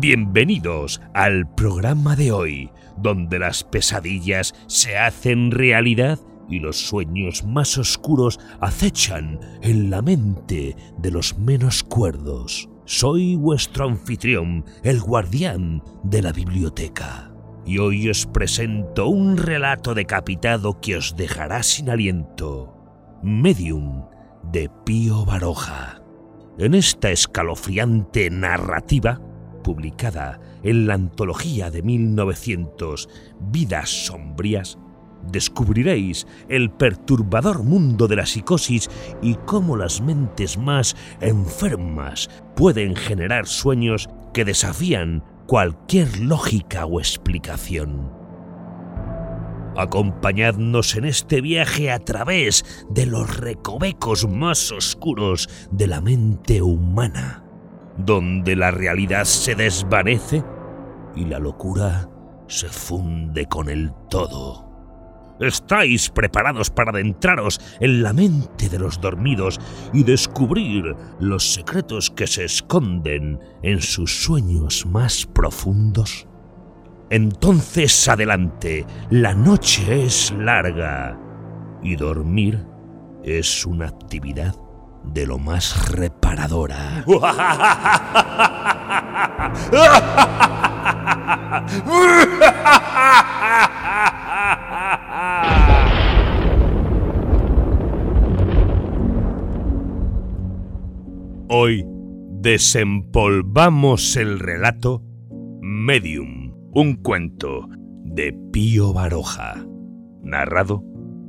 Bienvenidos al programa de hoy, donde las pesadillas se hacen realidad y los sueños más oscuros acechan en la mente de los menos cuerdos. Soy vuestro anfitrión, el guardián de la biblioteca. Y hoy os presento un relato decapitado que os dejará sin aliento. Medium de Pío Baroja. En esta escalofriante narrativa, publicada en la antología de 1900 Vidas Sombrías, descubriréis el perturbador mundo de la psicosis y cómo las mentes más enfermas pueden generar sueños que desafían cualquier lógica o explicación. Acompañadnos en este viaje a través de los recovecos más oscuros de la mente humana, donde la realidad se desvanece y la locura se funde con el todo. ¿Estáis preparados para adentraros en la mente de los dormidos y descubrir los secretos que se esconden en sus sueños más profundos? Entonces adelante, la noche es larga y dormir es una actividad de lo más reparadora. Hoy desempolvamos el relato Medium, un cuento de Pío Baroja, narrado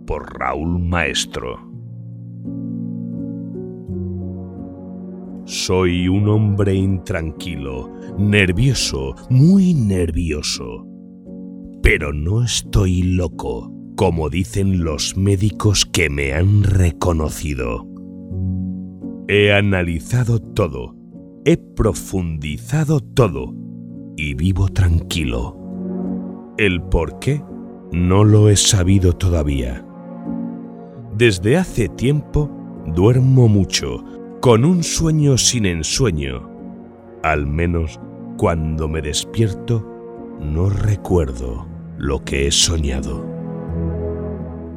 por Raúl Maestro. Soy un hombre intranquilo, nervioso, muy nervioso. Pero no estoy loco, como dicen los médicos que me han reconocido. He analizado todo, he profundizado todo y vivo tranquilo. El por qué no lo he sabido todavía. Desde hace tiempo duermo mucho, con un sueño sin ensueño. Al menos cuando me despierto no recuerdo lo que he soñado.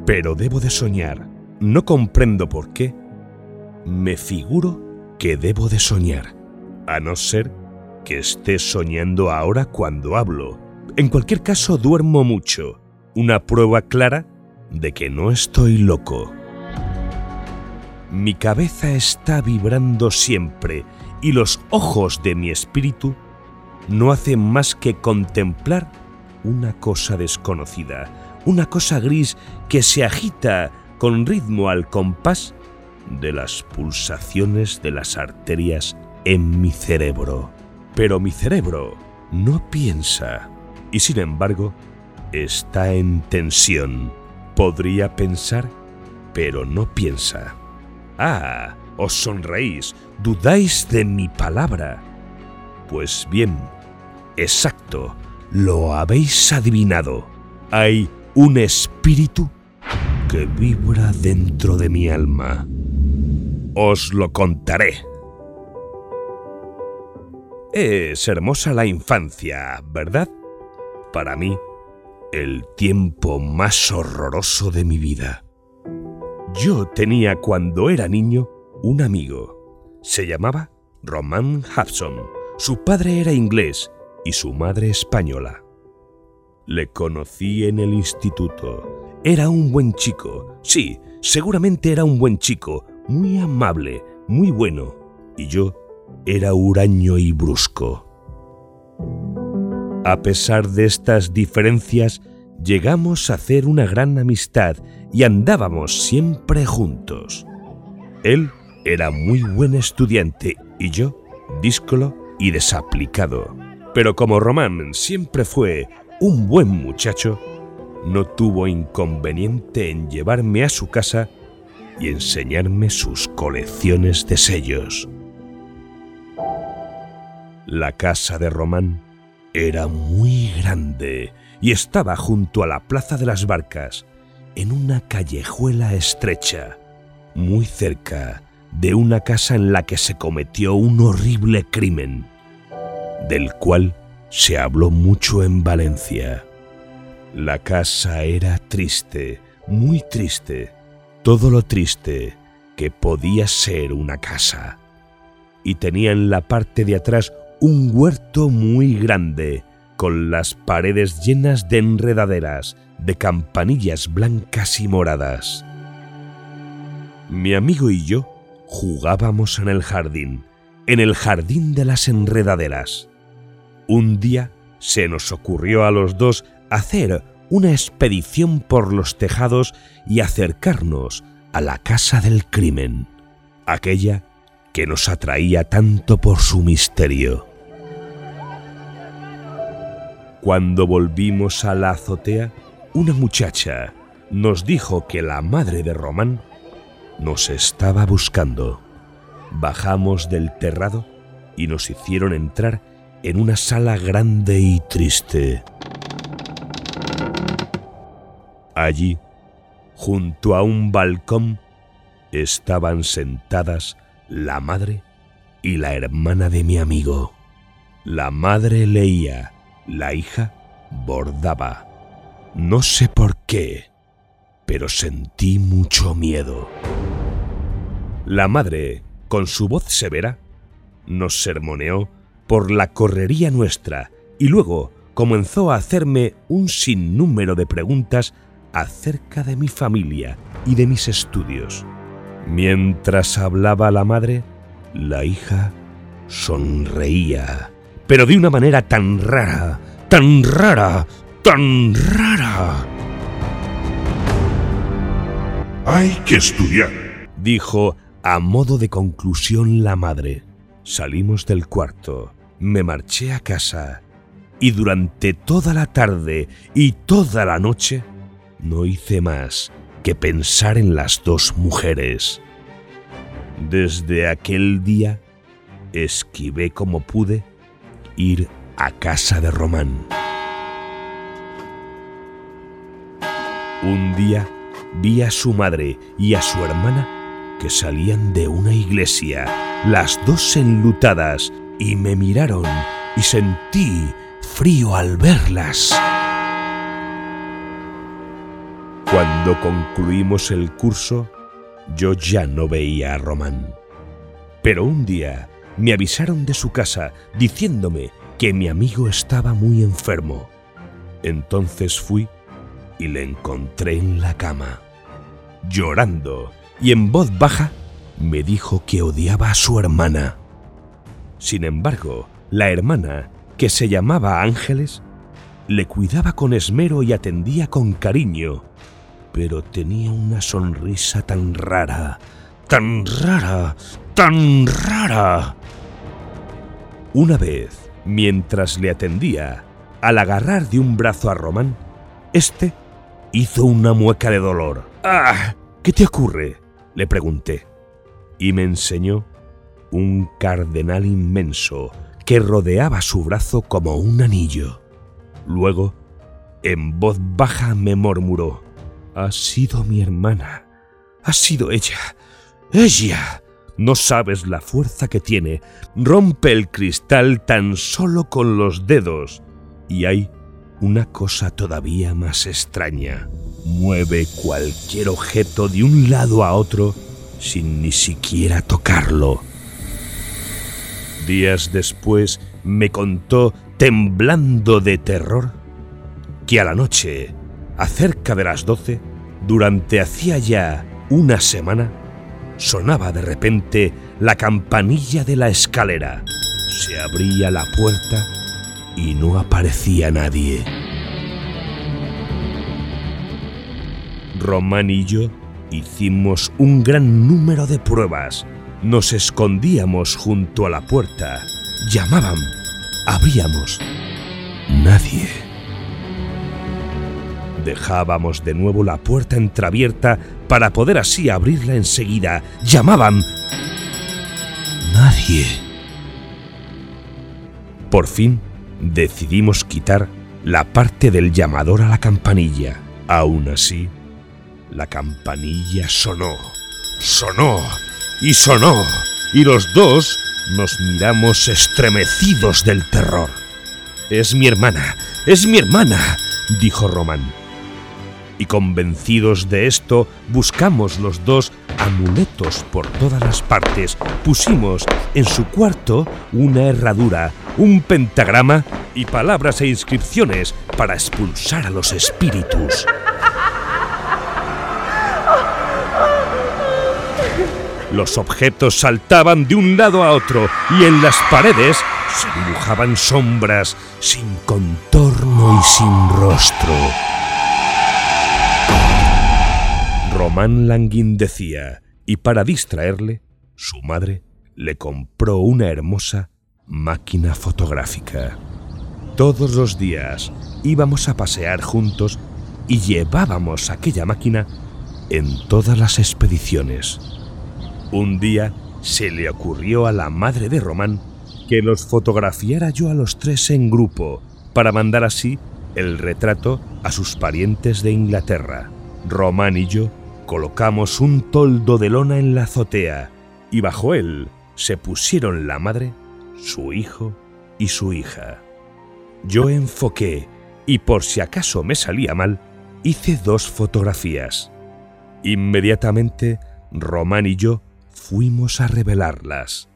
Pero debo de soñar, no comprendo por qué. Me figuro que debo de soñar, a no ser que esté soñando ahora cuando hablo. En cualquier caso, duermo mucho, una prueba clara de que no estoy loco. Mi cabeza está vibrando siempre y los ojos de mi espíritu no hacen más que contemplar una cosa desconocida, una cosa gris que se agita con ritmo al compás de las pulsaciones de las arterias en mi cerebro. Pero mi cerebro no piensa y sin embargo está en tensión. Podría pensar, pero no piensa. Ah, os sonreís, dudáis de mi palabra. Pues bien, exacto, lo habéis adivinado. Hay un espíritu que vibra dentro de mi alma. Os lo contaré. Es hermosa la infancia, ¿verdad? Para mí, el tiempo más horroroso de mi vida. Yo tenía cuando era niño un amigo. Se llamaba Roman Hudson. Su padre era inglés y su madre española. Le conocí en el instituto. Era un buen chico. Sí, seguramente era un buen chico, muy amable, muy bueno. Y yo era huraño y brusco. A pesar de estas diferencias, llegamos a hacer una gran amistad y andábamos siempre juntos. Él era muy buen estudiante y yo díscolo y desaplicado. Pero como Román siempre fue un buen muchacho, no tuvo inconveniente en llevarme a su casa y enseñarme sus colecciones de sellos. La casa de Román era muy grande y estaba junto a la Plaza de las Barcas, en una callejuela estrecha, muy cerca de una casa en la que se cometió un horrible crimen. del cual se habló mucho en Valencia. La casa era triste, muy triste, todo lo triste que podía ser una casa. Y tenía en la parte de atrás un huerto muy grande, con las paredes llenas de enredaderas, de campanillas blancas y moradas. Mi amigo y yo jugábamos en el jardín, en el jardín de las enredaderas. Un día se nos ocurrió a los dos hacer una expedición por los tejados y acercarnos a la casa del crimen, aquella que nos atraía tanto por su misterio. Cuando volvimos a la azotea, una muchacha nos dijo que la madre de Román nos estaba buscando. Bajamos del terrado y nos hicieron entrar en una sala grande y triste. Allí, junto a un balcón, estaban sentadas la madre y la hermana de mi amigo. La madre leía, la hija bordaba. No sé por qué, pero sentí mucho miedo. La madre, con su voz severa, nos sermoneó por la correría nuestra y luego comenzó a hacerme un sinnúmero de preguntas acerca de mi familia y de mis estudios. Mientras hablaba la madre, la hija sonreía, pero de una manera tan rara, tan rara, tan rara. Hay que estudiar, dijo a modo de conclusión la madre. Salimos del cuarto, me marché a casa y durante toda la tarde y toda la noche no hice más que pensar en las dos mujeres. Desde aquel día esquivé como pude ir a casa de Román. Un día vi a su madre y a su hermana que salían de una iglesia, las dos enlutadas, y me miraron y sentí frío al verlas. Cuando concluimos el curso, yo ya no veía a Román. Pero un día me avisaron de su casa diciéndome que mi amigo estaba muy enfermo. Entonces fui y le encontré en la cama. Llorando y en voz baja me dijo que odiaba a su hermana. Sin embargo, la hermana, que se llamaba Ángeles, le cuidaba con esmero y atendía con cariño, pero tenía una sonrisa tan rara, tan rara, tan rara. Una vez, mientras le atendía, al agarrar de un brazo a Román, éste hizo una mueca de dolor. ¡Ah! ¿Qué te ocurre? le pregunté. Y me enseñó un cardenal inmenso que rodeaba su brazo como un anillo. Luego, en voz baja me murmuró, Ha sido mi hermana, ha sido ella, ella. No sabes la fuerza que tiene. Rompe el cristal tan solo con los dedos. Y hay una cosa todavía más extraña. Mueve cualquier objeto de un lado a otro sin ni siquiera tocarlo. Días después me contó, temblando de terror, que a la noche, acerca de las doce, durante hacía ya una semana, sonaba de repente la campanilla de la escalera. Se abría la puerta y no aparecía nadie. Román y yo hicimos un gran número de pruebas nos escondíamos junto a la puerta. Llamaban. Abríamos. Nadie. Dejábamos de nuevo la puerta entreabierta para poder así abrirla enseguida. Llamaban. Nadie. Por fin decidimos quitar la parte del llamador a la campanilla. Aún así, la campanilla sonó. Sonó y sonó, y los dos Nos miramos estremecidos del terror. Es mi hermana, es mi hermana, dijo Román. Y convencidos de esto, buscamos los dos amuletos por todas las partes. Pusimos en su cuarto una herradura, un pentagrama y palabras e inscripciones para expulsar a los espíritus. Los objetos saltaban de un lado a otro y en las paredes se dibujaban sombras sin contorno y sin rostro. Román Languín decía, y para distraerle, su madre le compró una hermosa máquina fotográfica. Todos los días íbamos a pasear juntos y llevábamos aquella máquina en todas las expediciones. Un día se le ocurrió a la madre de Román que los fotografiara yo a los tres en grupo para mandar así el retrato a sus parientes de Inglaterra. Román y yo colocamos un toldo de lona en la azotea y bajo él se pusieron la madre, su hijo y su hija. Yo enfoqué y por si acaso me salía mal, hice dos fotografías. Inmediatamente, Román y yo fuimos a revelarlas.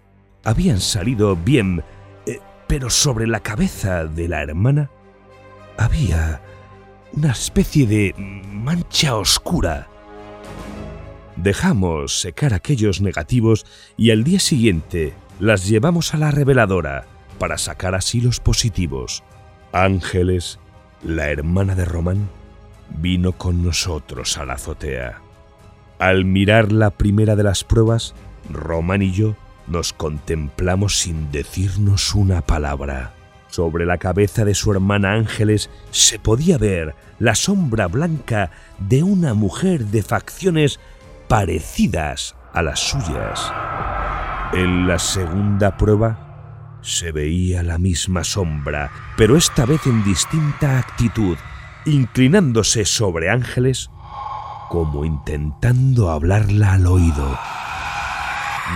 Habían salido bien, eh, pero sobre la cabeza de la hermana había una especie de mancha oscura. Dejamos secar aquellos negativos y al día siguiente las llevamos a la reveladora para sacar así los positivos. Ángeles, la hermana de Román, vino con nosotros a la azotea. Al mirar la primera de las pruebas, Román y yo nos contemplamos sin decirnos una palabra. Sobre la cabeza de su hermana Ángeles se podía ver la sombra blanca de una mujer de facciones parecidas a las suyas. En la segunda prueba se veía la misma sombra, pero esta vez en distinta actitud, inclinándose sobre Ángeles como intentando hablarla al oído.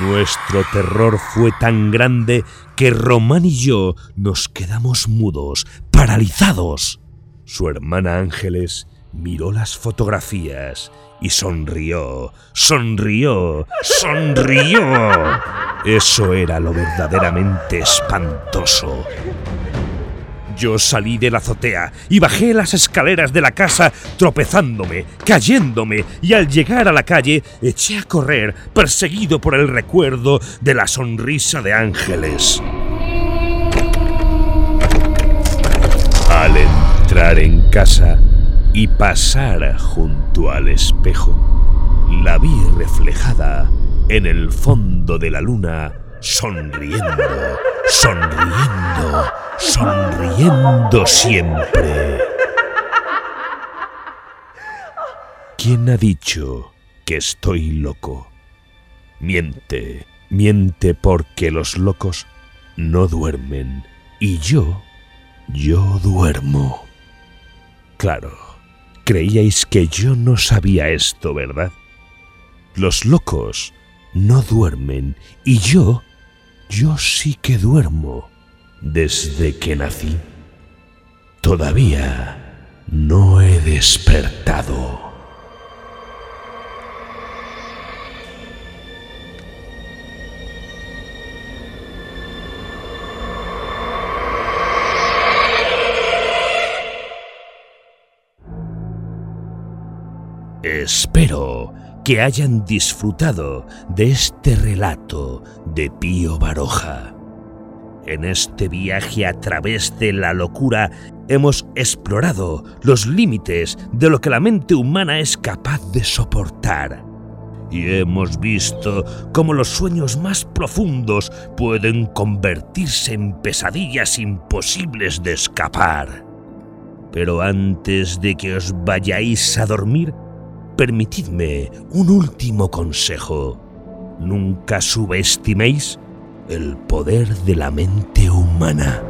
Nuestro terror fue tan grande que Román y yo nos quedamos mudos, paralizados. Su hermana Ángeles miró las fotografías y sonrió, sonrió, sonrió. Eso era lo verdaderamente espantoso. Yo salí de la azotea y bajé las escaleras de la casa tropezándome, cayéndome y al llegar a la calle eché a correr perseguido por el recuerdo de la sonrisa de ángeles. Al entrar en casa y pasar junto al espejo, la vi reflejada en el fondo de la luna sonriendo, sonriendo sonriendo siempre. ¿Quién ha dicho que estoy loco? Miente, miente porque los locos no duermen y yo, yo duermo. Claro, creíais que yo no sabía esto, ¿verdad? Los locos no duermen y yo, yo sí que duermo desde que nací. Todavía no he despertado. Espero que hayan disfrutado de este relato de Pío Baroja. En este viaje a través de la locura hemos explorado los límites de lo que la mente humana es capaz de soportar. Y hemos visto cómo los sueños más profundos pueden convertirse en pesadillas imposibles de escapar. Pero antes de que os vayáis a dormir, permitidme un último consejo. Nunca subestiméis el poder de la mente humana.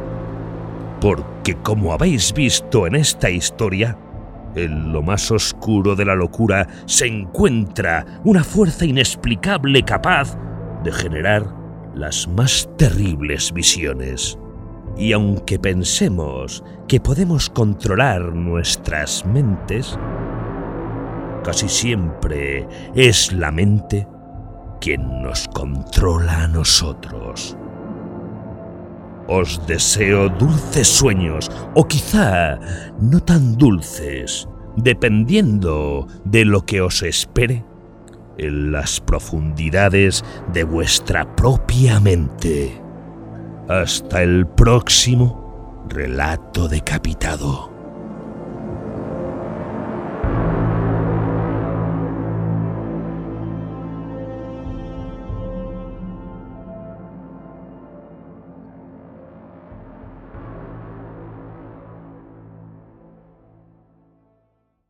Porque como habéis visto en esta historia, en lo más oscuro de la locura se encuentra una fuerza inexplicable capaz de generar las más terribles visiones. Y aunque pensemos que podemos controlar nuestras mentes, casi siempre es la mente quien nos controla a nosotros. Os deseo dulces sueños, o quizá no tan dulces, dependiendo de lo que os espere en las profundidades de vuestra propia mente. Hasta el próximo relato decapitado.